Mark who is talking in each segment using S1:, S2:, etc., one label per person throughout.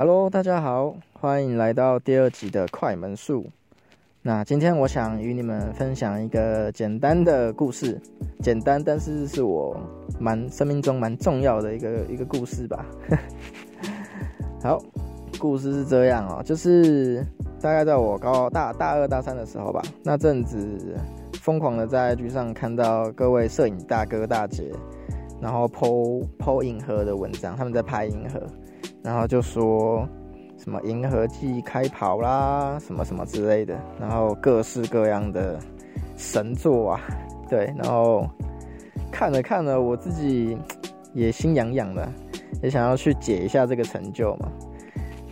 S1: Hello，大家好，欢迎来到第二集的快门术。那今天我想与你们分享一个简单的故事，简单，但是是我蛮生命中蛮重要的一个一个故事吧。好，故事是这样哦，就是大概在我高大大二大三的时候吧，那阵子疯狂的在 IG 上看到各位摄影大哥大姐，然后 PO PO 银河的文章，他们在拍银河，然后就说。什么银河系开跑啦，什么什么之类的，然后各式各样的神作啊，对，然后看了看了，我自己也心痒痒的，也想要去解一下这个成就嘛，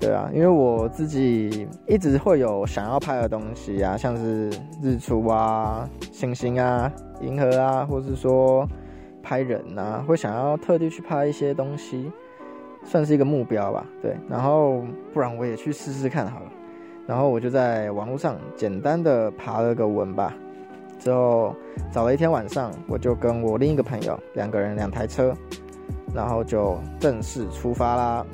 S1: 对啊，因为我自己一直会有想要拍的东西啊，像是日出啊、星星啊、银河啊，或是说拍人啊，会想要特地去拍一些东西。算是一个目标吧，对，然后不然我也去试试看好了。然后我就在网络上简单的爬了个文吧，之后找了一天晚上，我就跟我另一个朋友两个人两台车，然后就正式出发啦。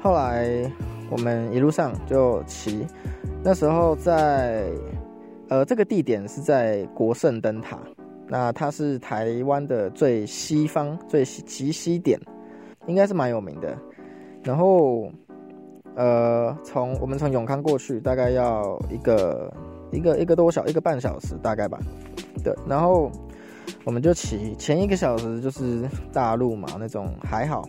S1: 后来我们一路上就骑，那时候在呃这个地点是在国盛灯塔，那它是台湾的最西方最极西点，应该是蛮有名的。然后，呃，从我们从永康过去，大概要一个一个一个多小一个半小时，大概吧。对，然后我们就骑前一个小时就是大路嘛，那种还好，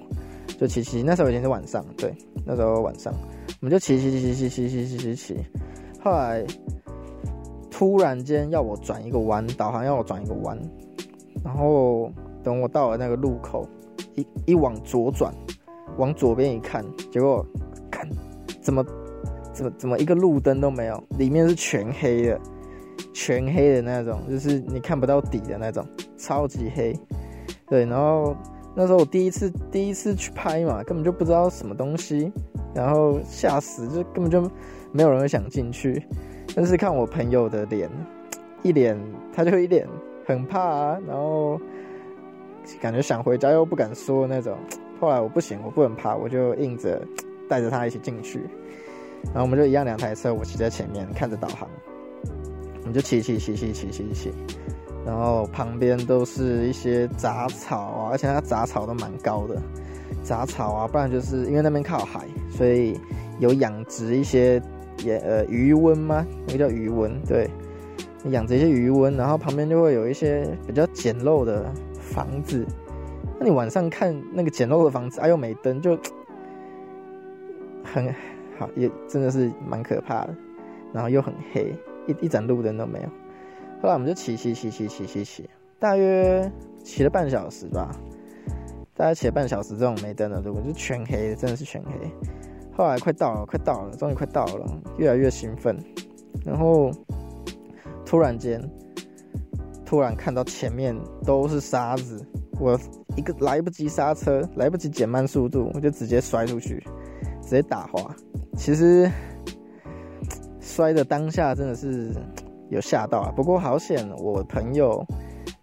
S1: 就骑骑。那时候已经是晚上，对，那时候晚上，我们就骑骑骑骑骑骑骑骑骑。后来突然间要我转一个弯，导航要我转一个弯，然后等我到了那个路口，一一往左转。往左边一看，结果看怎么怎么怎么一个路灯都没有，里面是全黑的，全黑的那种，就是你看不到底的那种，超级黑。对，然后那时候我第一次第一次去拍嘛，根本就不知道什么东西，然后吓死，就根本就没有人想进去。但是看我朋友的脸，一脸他就一脸很怕啊，然后感觉想回家又不敢说那种。后来我不行，我不能爬，我就硬着 带着他一起进去，然后我们就一样两台车，我骑在前面看着导航，我们就骑骑骑骑骑骑骑，然后旁边都是一些杂草啊，而且它杂草都蛮高的，杂草啊，不然就是因为那边靠海，所以有养殖一些也呃鱼温吗？那个叫鱼温，对，养殖一些鱼温，然后旁边就会有一些比较简陋的房子。你晚上看那个简陋的房子，啊又没灯，就很好，也真的是蛮可怕的。然后又很黑，一一盏路灯都没有。后来我们就骑骑骑骑骑骑骑，大约骑了半小时吧。大概骑了半小时，这种没灯的路就全黑，真的是全黑。后来快到了，快到了，终于快到了，越来越兴奋。然后突然间，突然看到前面都是沙子，我。一个来不及刹车，来不及减慢速度，我就直接摔出去，直接打滑。其实摔的当下真的是有吓到啊，不过好险，我朋友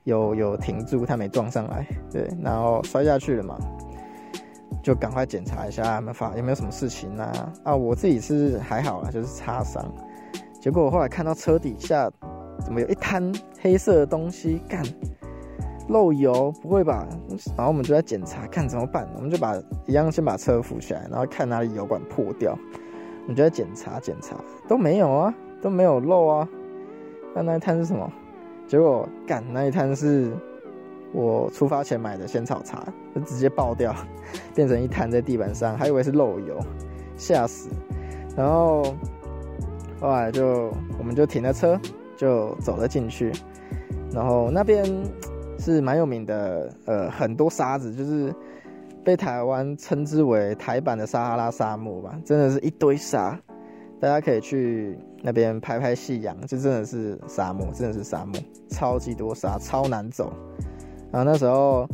S1: 有有停住，他没撞上来。对，然后摔下去了嘛，就赶快检查一下有没有发有没有什么事情啊？啊，我自己是还好啊，就是擦伤。结果我后来看到车底下怎么有一滩黑色的东西，干。漏油不会吧？然后我们就在检查，看怎么办。我们就把一样先把车扶起来，然后看哪里油管破掉。我们就在检查检查，都没有啊，都没有漏啊。那那一摊是什么？结果干那一摊是我出发前买的仙草茶，就直接爆掉，变成一摊在地板上，还以为是漏油，吓死。然后后来就我们就停了车，就走了进去，然后那边。是蛮有名的，呃，很多沙子，就是被台湾称之为台版的撒哈拉沙漠吧，真的是一堆沙，大家可以去那边拍拍夕阳，就真的是沙漠，真的是沙漠，超级多沙，超难走。然后那时候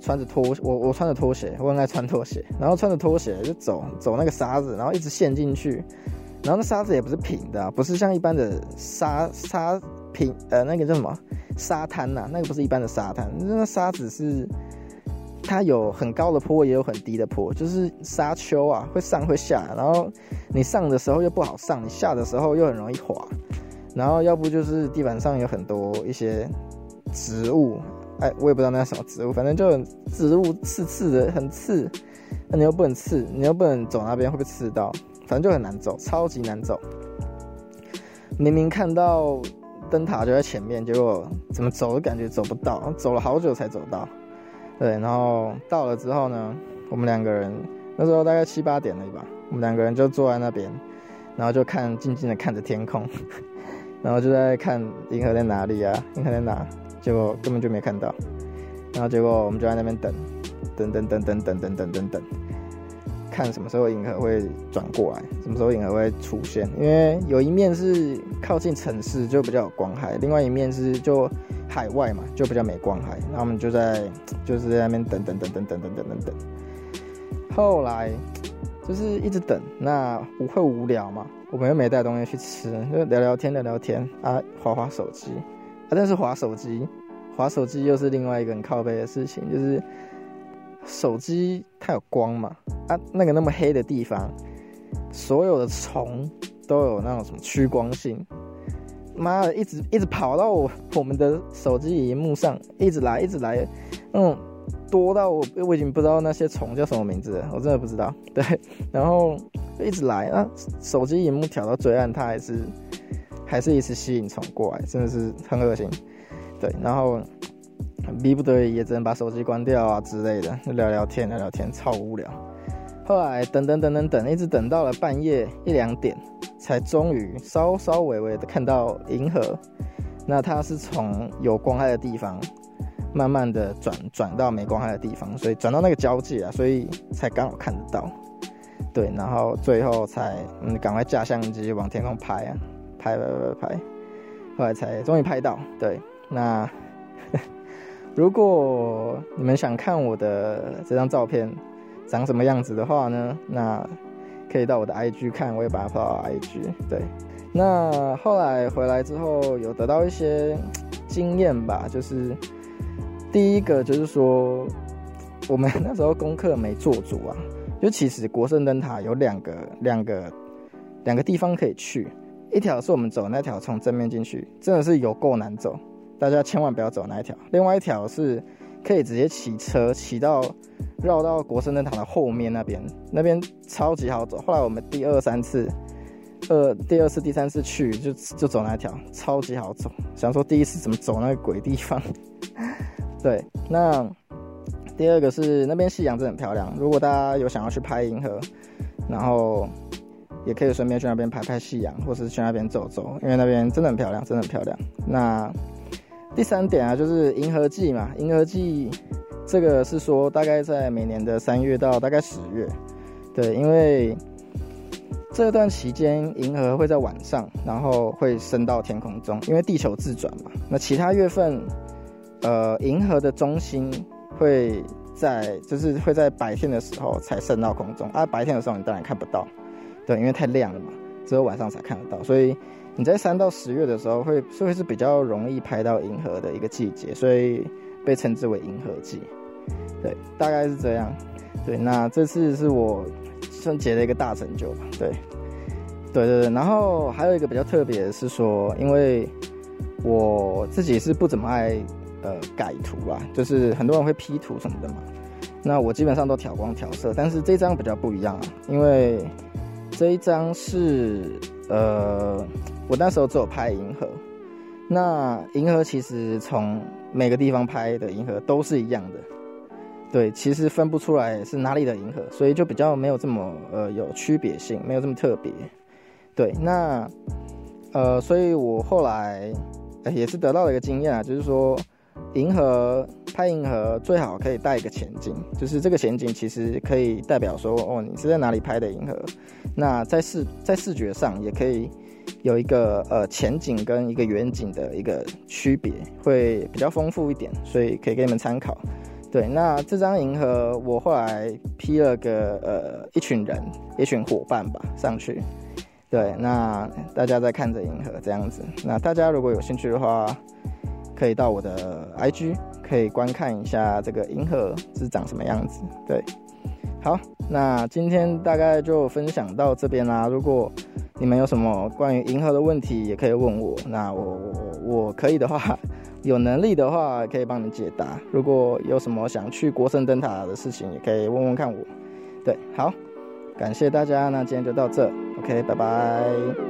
S1: 穿着拖，我我穿着拖鞋，我很爱穿拖鞋，然后穿着拖鞋就走走那个沙子，然后一直陷进去，然后那沙子也不是平的，不是像一般的沙沙平，呃，那个叫什么？沙滩呐，那个不是一般的沙滩，那沙子是它有很高的坡，也有很低的坡，就是沙丘啊，会上会下，然后你上的时候又不好上，你下的时候又很容易滑，然后要不就是地板上有很多一些植物，哎，我也不知道那是什么植物，反正就植物刺刺的，很刺，那你又不能刺，你又不能走那边会被刺到，反正就很难走，超级难走。明明看到灯塔就在前面，结果怎么走都感觉走不到，走了好久才走到。对，然后到了之后呢，我们两个人那时候大概七八点了吧，我们两个人就坐在那边，然后就看静静的看着天空，然后就在看银河在哪里啊，银河在哪？结果根本就没看到，然后结果我们就在那边等，等等等等等等等等等。看什么时候银河会转过来，什么时候银河会出现？因为有一面是靠近城市，就比较有光害；，另外一面是就海外嘛，就比较没光害。那我们就在就是在那边等等等等等等等等等。后来就是一直等，那不会无聊嘛？我们又没带东西去吃，就聊聊天聊聊天啊，划划手机啊。但是划手机，划手机又是另外一个很靠背的事情，就是。手机它有光嘛？啊，那个那么黑的地方，所有的虫都有那种什么趋光性。妈的，一直一直跑到我我们的手机荧幕上，一直来一直来，那种多到我我已经不知道那些虫叫什么名字，我真的不知道。对，然后一直来啊，手机荧幕调到最暗，它还是还是一直吸引虫过来，真的是很恶心。对，然后。逼不得已也只能把手机关掉啊之类的，聊聊天聊聊天，超无聊。后来等等等等等，一直等到了半夜一两点，才终于稍稍微微的看到银河。那它是从有光害的地方，慢慢的转转到没光害的地方，所以转到那个交界啊，所以才刚好看得到。对，然后最后才嗯赶快架相机往天空拍啊，拍拍拍拍，后来才终于拍到。对，那。如果你们想看我的这张照片长什么样子的话呢，那可以到我的 IG 看，我也把它放到 IG。对，那后来回来之后有得到一些经验吧，就是第一个就是说，我们那时候功课没做足啊，就其实国圣灯塔有两个两个两个地方可以去，一条是我们走那条从正面进去，真的是有够难走。大家千万不要走那一条，另外一条是可以直接骑车骑到绕到国圣灯塔的后面那边，那边超级好走。后来我们第二三次，呃，第二次、第三次去就就走那条，超级好走。想说第一次怎么走那个鬼地方？对，那第二个是那边夕阳真的很漂亮。如果大家有想要去拍银河，然后也可以顺便去那边拍拍夕阳，或是去那边走走，因为那边真的很漂亮，真的很漂亮。那第三点啊，就是银河季嘛。银河季这个是说大概在每年的三月到大概十月，对，因为这段期间银河会在晚上，然后会升到天空中，因为地球自转嘛。那其他月份，呃，银河的中心会在就是会在白天的时候才升到空中，啊，白天的时候你当然看不到，对，因为太亮了嘛，只有晚上才看得到，所以。你在三到十月的时候，会是会是比较容易拍到银河的一个季节，所以被称之为银河季。对，大概是这样。对，那这次是我算结了一个大成就吧。对，对对对。然后还有一个比较特别的是说，因为我自己是不怎么爱呃改图吧，就是很多人会 P 图什么的嘛。那我基本上都调光调色，但是这张比较不一样啊，因为这一张是呃。我那时候只有拍银河，那银河其实从每个地方拍的银河都是一样的，对，其实分不出来是哪里的银河，所以就比较没有这么呃有区别性，没有这么特别，对，那呃，所以我后来也是得到了一个经验啊，就是说银河拍银河最好可以带一个前景，就是这个前景其实可以代表说哦你是在哪里拍的银河，那在视在视觉上也可以。有一个呃前景跟一个远景的一个区别，会比较丰富一点，所以可以给你们参考。对，那这张银河我后来 P 了个呃一群人，一群伙伴吧上去。对，那大家在看着银河这样子。那大家如果有兴趣的话，可以到我的 IG 可以观看一下这个银河是长什么样子。对，好，那今天大概就分享到这边啦。如果你们有什么关于银河的问题，也可以问我。那我我我可以的话，有能力的话，可以帮你解答。如果有什么想去国圣灯塔的事情，也可以问问看我。对，好，感谢大家，那今天就到这，OK，拜拜。